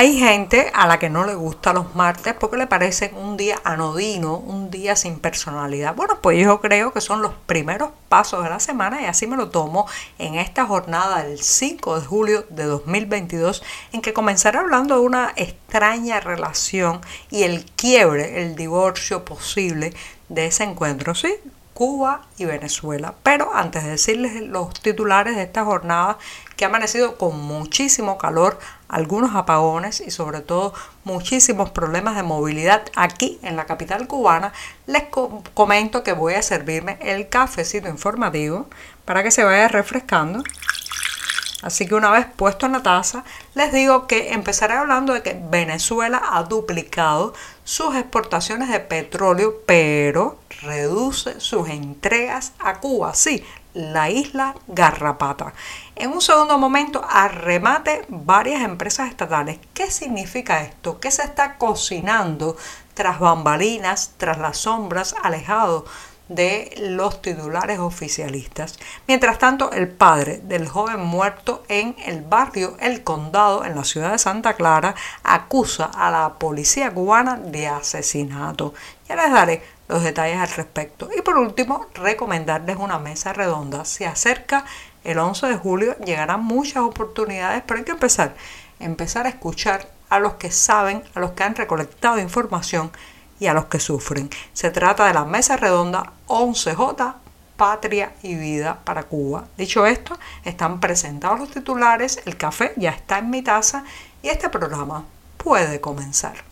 Hay gente a la que no le gusta los martes porque le parecen un día anodino, un día sin personalidad. Bueno, pues yo creo que son los primeros pasos de la semana y así me lo tomo en esta jornada del 5 de julio de 2022 en que comenzaré hablando de una extraña relación y el quiebre, el divorcio posible de ese encuentro. Sí, Cuba y Venezuela. Pero antes de decirles los titulares de esta jornada, que ha amanecido con muchísimo calor, algunos apagones y sobre todo muchísimos problemas de movilidad aquí en la capital cubana, les comento que voy a servirme el cafecito informativo para que se vaya refrescando. Así que una vez puesto en la taza, les digo que empezaré hablando de que Venezuela ha duplicado sus exportaciones de petróleo, pero reduce sus entregas a Cuba. Sí, la isla Garrapata. En un segundo momento, arremate varias empresas estatales. ¿Qué significa esto? ¿Qué se está cocinando tras bambalinas, tras las sombras, alejado de los titulares oficialistas. Mientras tanto, el padre del joven muerto en el barrio El Condado, en la ciudad de Santa Clara, acusa a la policía cubana de asesinato. Ya les daré los detalles al respecto. Y por último, recomendarles una mesa redonda. Se acerca el 11 de julio, llegarán muchas oportunidades, pero hay que empezar, empezar a escuchar a los que saben, a los que han recolectado información y a los que sufren. Se trata de la mesa redonda 11J, Patria y Vida para Cuba. Dicho esto, están presentados los titulares, el café ya está en mi taza y este programa puede comenzar.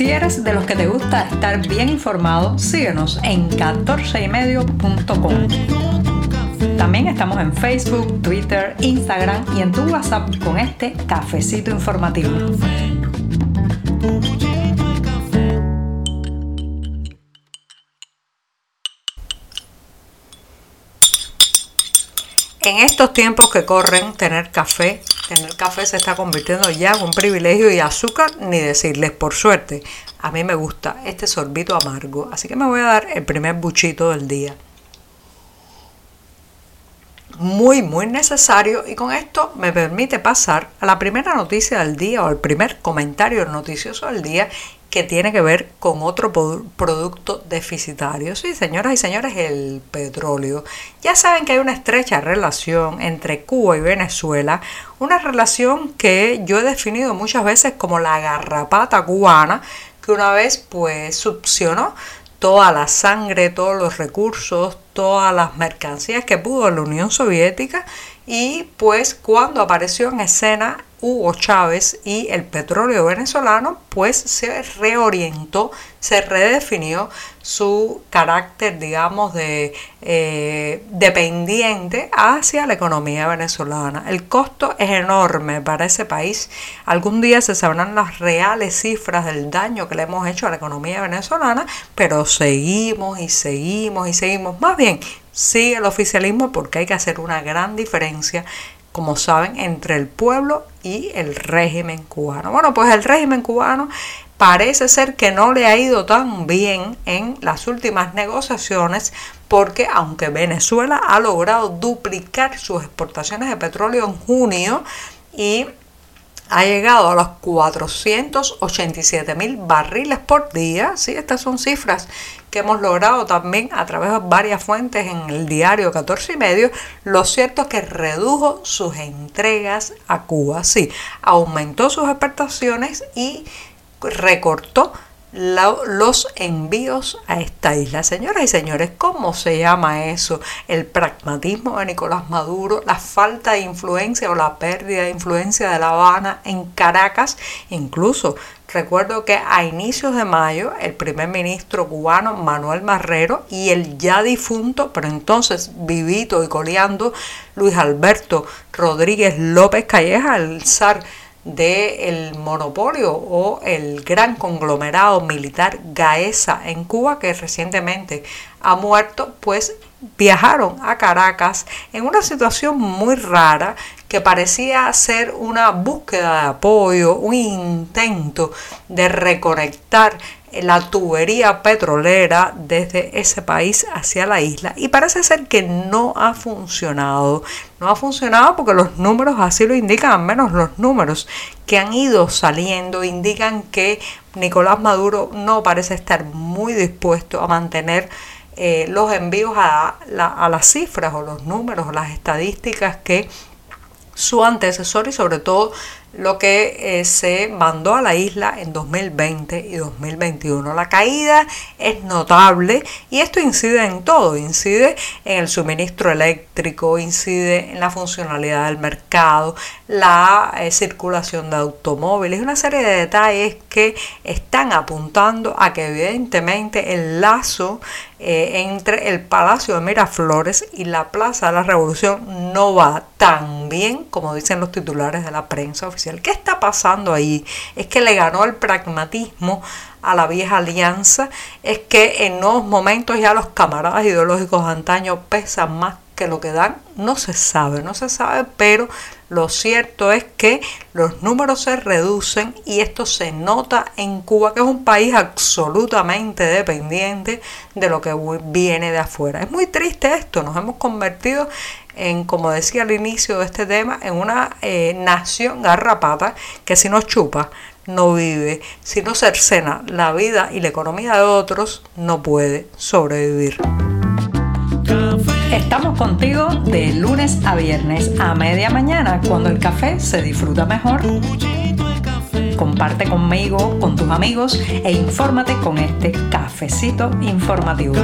Si eres de los que te gusta estar bien informado, síguenos en 14ymedio.com. También estamos en Facebook, Twitter, Instagram y en tu WhatsApp con este cafecito informativo. En estos tiempos que corren, tener café, tener café se está convirtiendo ya en un privilegio y azúcar, ni decirles por suerte. A mí me gusta este sorbito amargo, así que me voy a dar el primer buchito del día muy, muy necesario y con esto me permite pasar a la primera noticia del día o al primer comentario noticioso del día que tiene que ver con otro producto deficitario. Sí, señoras y señores, el petróleo. Ya saben que hay una estrecha relación entre Cuba y Venezuela, una relación que yo he definido muchas veces como la garrapata cubana, que una vez pues succionó toda la sangre, todos los recursos, todas las mercancías que pudo la Unión Soviética y pues cuando apareció en escena Hugo Chávez y el petróleo venezolano, pues se reorientó, se redefinió su carácter, digamos, de eh, dependiente hacia la economía venezolana. El costo es enorme para ese país. Algún día se sabrán las reales cifras del daño que le hemos hecho a la economía venezolana, pero seguimos y seguimos y seguimos. Más bien, sigue el oficialismo porque hay que hacer una gran diferencia como saben, entre el pueblo y el régimen cubano. Bueno, pues el régimen cubano parece ser que no le ha ido tan bien en las últimas negociaciones porque aunque Venezuela ha logrado duplicar sus exportaciones de petróleo en junio y ha llegado a los 487 mil barriles por día. Sí, estas son cifras que hemos logrado también a través de varias fuentes en el diario 14 y medio. Lo cierto es que redujo sus entregas a Cuba. Sí, aumentó sus exportaciones y recortó los envíos a esta isla. Señoras y señores, ¿cómo se llama eso? El pragmatismo de Nicolás Maduro, la falta de influencia o la pérdida de influencia de La Habana en Caracas. Incluso recuerdo que a inicios de mayo el primer ministro cubano Manuel Marrero y el ya difunto, pero entonces vivito y coleando, Luis Alberto Rodríguez López Calleja, el zar del monopolio o el gran conglomerado militar Gaesa en Cuba que recientemente ha muerto, pues viajaron a Caracas en una situación muy rara que parecía ser una búsqueda de apoyo, un intento de reconectar la tubería petrolera desde ese país hacia la isla y parece ser que no ha funcionado. No ha funcionado porque los números así lo indican, al menos los números que han ido saliendo indican que Nicolás Maduro no parece estar muy dispuesto a mantener eh, los envíos a, a las cifras o los números, las estadísticas que su antecesor y sobre todo lo que eh, se mandó a la isla en 2020 y 2021. La caída es notable y esto incide en todo, incide en el suministro eléctrico, incide en la funcionalidad del mercado, la eh, circulación de automóviles, una serie de detalles que están apuntando a que evidentemente el lazo eh, entre el Palacio de Miraflores y la Plaza de la Revolución no va tan bien como dicen los titulares de la prensa oficial ¿Qué está pasando ahí? Es que le ganó el pragmatismo a la vieja alianza, es que en nuevos momentos ya los camaradas ideológicos de antaño pesan más que lo que dan, no se sabe, no se sabe, pero lo cierto es que los números se reducen y esto se nota en Cuba, que es un país absolutamente dependiente de lo que viene de afuera. Es muy triste esto, nos hemos convertido en, como decía al inicio de este tema, en una eh, nación garrapata que si no chupa, no vive, si no cercena la vida y la economía de otros, no puede sobrevivir. Estamos contigo de lunes a viernes a media mañana, cuando el café se disfruta mejor. Comparte conmigo, con tus amigos e infórmate con este cafecito informativo.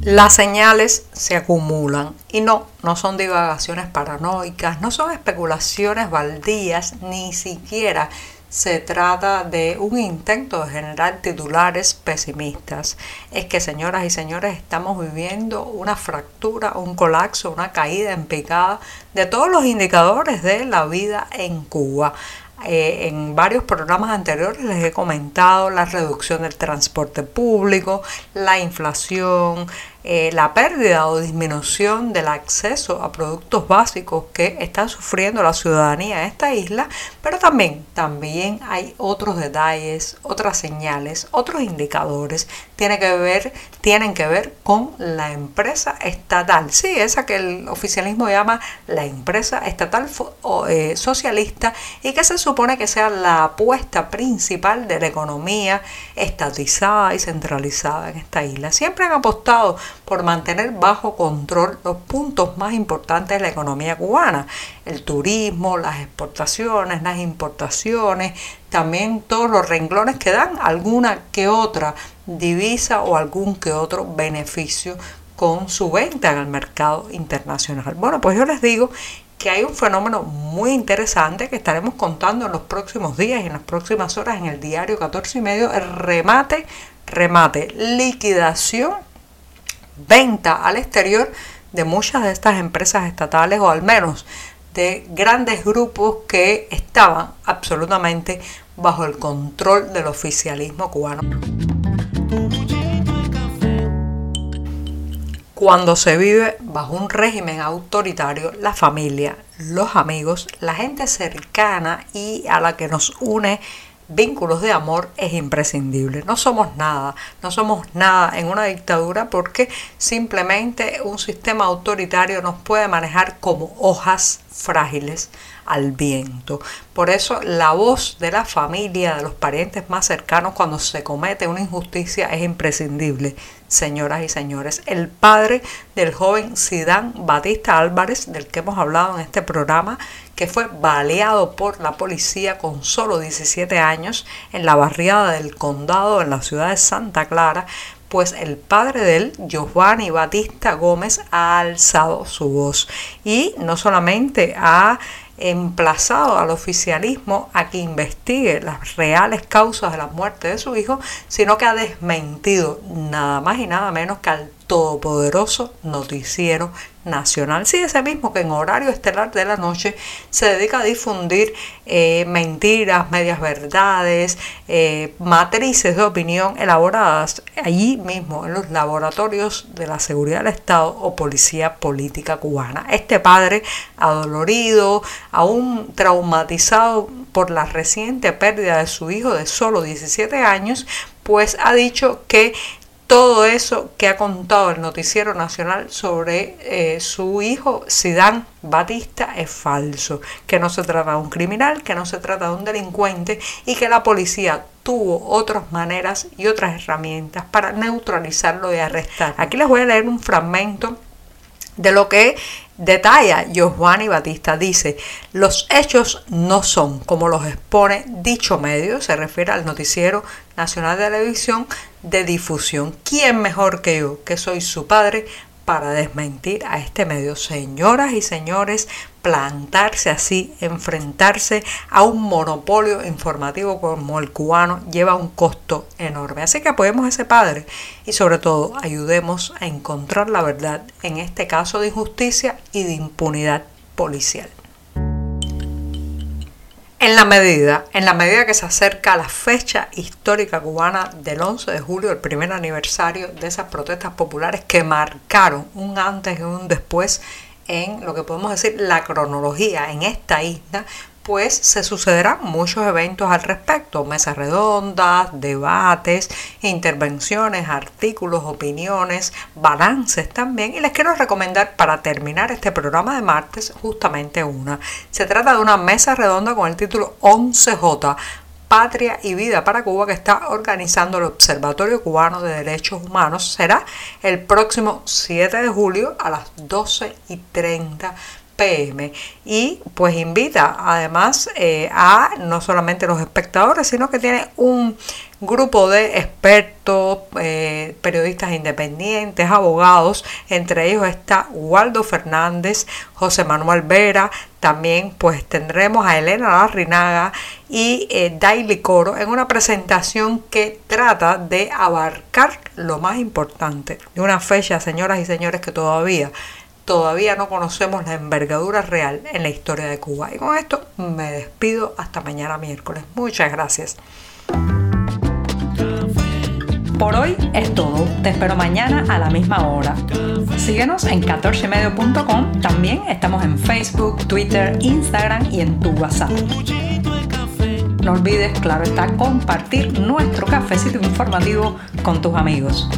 Las señales se acumulan y no, no son divagaciones paranoicas, no son especulaciones baldías, ni siquiera se trata de un intento de generar titulares pesimistas. Es que, señoras y señores, estamos viviendo una fractura, un colapso, una caída en picada de todos los indicadores de la vida en Cuba. Eh, en varios programas anteriores les he comentado la reducción del transporte público, la inflación, eh, la pérdida o disminución del acceso a productos básicos que está sufriendo la ciudadanía de esta isla, pero también, también hay otros detalles, otras señales, otros indicadores, tiene que ver, tienen que ver con la empresa estatal, sí, esa que el oficialismo llama la empresa estatal eh, socialista y que se supone que sea la apuesta principal de la economía estatizada y centralizada en esta isla. Siempre han apostado por mantener bajo control los puntos más importantes de la economía cubana, el turismo, las exportaciones, las importaciones, también todos los renglones que dan alguna que otra divisa o algún que otro beneficio con su venta en el mercado internacional. Bueno, pues yo les digo que hay un fenómeno muy interesante que estaremos contando en los próximos días y en las próximas horas en el diario 14 y medio, el remate, remate, liquidación venta al exterior de muchas de estas empresas estatales o al menos de grandes grupos que estaban absolutamente bajo el control del oficialismo cubano. Cuando se vive bajo un régimen autoritario, la familia, los amigos, la gente cercana y a la que nos une vínculos de amor es imprescindible. No somos nada, no somos nada en una dictadura porque simplemente un sistema autoritario nos puede manejar como hojas frágiles al viento. Por eso la voz de la familia, de los parientes más cercanos cuando se comete una injusticia es imprescindible, señoras y señores. El padre del joven Sidán Batista Álvarez, del que hemos hablado en este programa, que fue baleado por la policía con solo 17 años en la barriada del condado en la ciudad de Santa Clara, pues el padre de él, Giovanni Batista Gómez, ha alzado su voz y no solamente ha emplazado al oficialismo a que investigue las reales causas de la muerte de su hijo, sino que ha desmentido nada más y nada menos que al todopoderoso noticiero nacional. Sí, ese mismo que en horario estelar de la noche se dedica a difundir eh, mentiras, medias verdades, eh, matrices de opinión elaboradas allí mismo en los laboratorios de la seguridad del Estado o policía política cubana. Este padre adolorido, aún traumatizado por la reciente pérdida de su hijo de solo 17 años, pues ha dicho que todo eso que ha contado el noticiero nacional sobre eh, su hijo Sidán Batista es falso, que no se trata de un criminal, que no se trata de un delincuente y que la policía tuvo otras maneras y otras herramientas para neutralizarlo y arrestar. Aquí les voy a leer un fragmento de lo que detalla Giovanni Batista. Dice, los hechos no son como los expone dicho medio, se refiere al noticiero nacional de televisión de difusión. ¿Quién mejor que yo, que soy su padre, para desmentir a este medio. Señoras y señores, plantarse así, enfrentarse a un monopolio informativo como el cubano lleva un costo enorme. Así que apoyemos a ese padre y sobre todo ayudemos a encontrar la verdad en este caso de injusticia y de impunidad policial. En la medida, en la medida que se acerca la fecha histórica cubana del 11 de julio, el primer aniversario de esas protestas populares que marcaron un antes y un después en lo que podemos decir la cronología en esta isla, pues se sucederán muchos eventos al respecto, mesas redondas, debates, intervenciones, artículos, opiniones, balances también. Y les quiero recomendar para terminar este programa de martes justamente una. Se trata de una mesa redonda con el título 11J, Patria y Vida para Cuba que está organizando el Observatorio Cubano de Derechos Humanos. Será el próximo 7 de julio a las 12 y 30 pm y pues invita además eh, a no solamente los espectadores sino que tiene un grupo de expertos eh, periodistas independientes abogados entre ellos está Waldo Fernández José Manuel Vera también pues tendremos a Elena Larrinaga y eh, Daily Coro en una presentación que trata de abarcar lo más importante de una fecha señoras y señores que todavía todavía no conocemos la envergadura real en la historia de Cuba. Y con esto me despido hasta mañana miércoles. Muchas gracias. Por hoy es todo. Te espero mañana a la misma hora. Síguenos en 14medio.com. También estamos en Facebook, Twitter, Instagram y en tu WhatsApp. No olvides, claro está, compartir nuestro cafecito informativo con tus amigos.